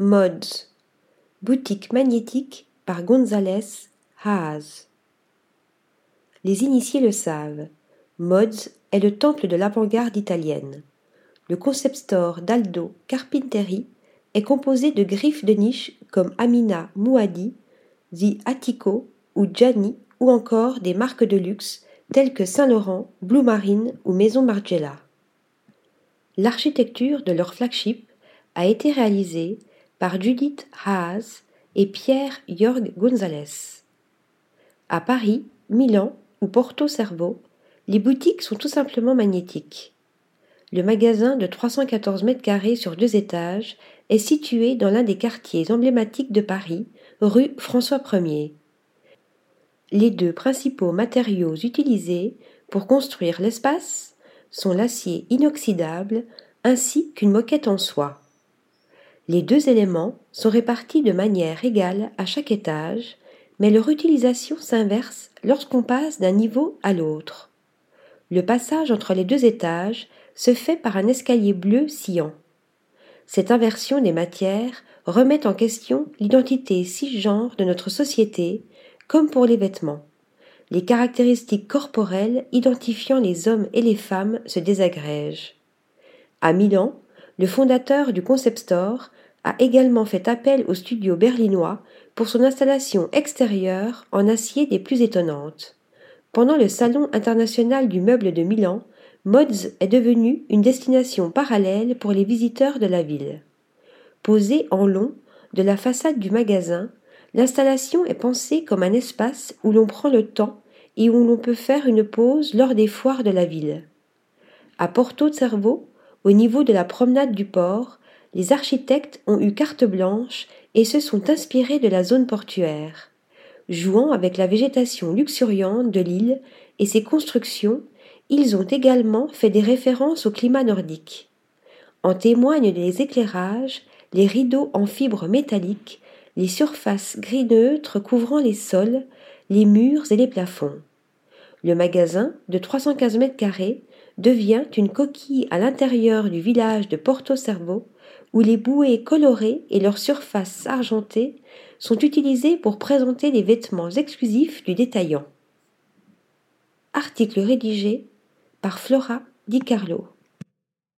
Mods, boutique magnétique par González Haas. Les initiés le savent, Mods est le temple de l'avant-garde italienne. Le concept store d'Aldo Carpinteri est composé de griffes de niche comme Amina Mouadi, The Attico ou Gianni ou encore des marques de luxe telles que Saint-Laurent, Blue Marine ou Maison Margiela. L'architecture de leur flagship a été réalisée par Judith Haas et Pierre Jorg Gonzalez. À Paris, Milan ou Porto Cervo, les boutiques sont tout simplement magnétiques. Le magasin de 314 mètres carrés sur deux étages est situé dans l'un des quartiers emblématiques de Paris, rue François Ier. Les deux principaux matériaux utilisés pour construire l'espace sont l'acier inoxydable ainsi qu'une moquette en soie. Les deux éléments sont répartis de manière égale à chaque étage, mais leur utilisation s'inverse lorsqu'on passe d'un niveau à l'autre. Le passage entre les deux étages se fait par un escalier bleu sciant. Cette inversion des matières remet en question l'identité cisgenre de notre société, comme pour les vêtements. Les caractéristiques corporelles identifiant les hommes et les femmes se désagrègent. À Milan, le fondateur du Concept Store a également fait appel au studio berlinois pour son installation extérieure en acier des plus étonnantes. Pendant le Salon international du meuble de Milan, Mods est devenu une destination parallèle pour les visiteurs de la ville. Posée en long de la façade du magasin, l'installation est pensée comme un espace où l'on prend le temps et où l'on peut faire une pause lors des foires de la ville. À Porto Cervo, au niveau de la promenade du port, les architectes ont eu carte blanche et se sont inspirés de la zone portuaire. Jouant avec la végétation luxuriante de l'île et ses constructions, ils ont également fait des références au climat nordique. En témoignent les éclairages, les rideaux en fibres métalliques, les surfaces gris neutres couvrant les sols, les murs et les plafonds. Le magasin, de 315 mètres carrés, devient une coquille à l'intérieur du village de Porto Cervo, où les bouées colorées et leurs surfaces argentées sont utilisées pour présenter les vêtements exclusifs du détaillant. Article rédigé par Flora Di Carlo.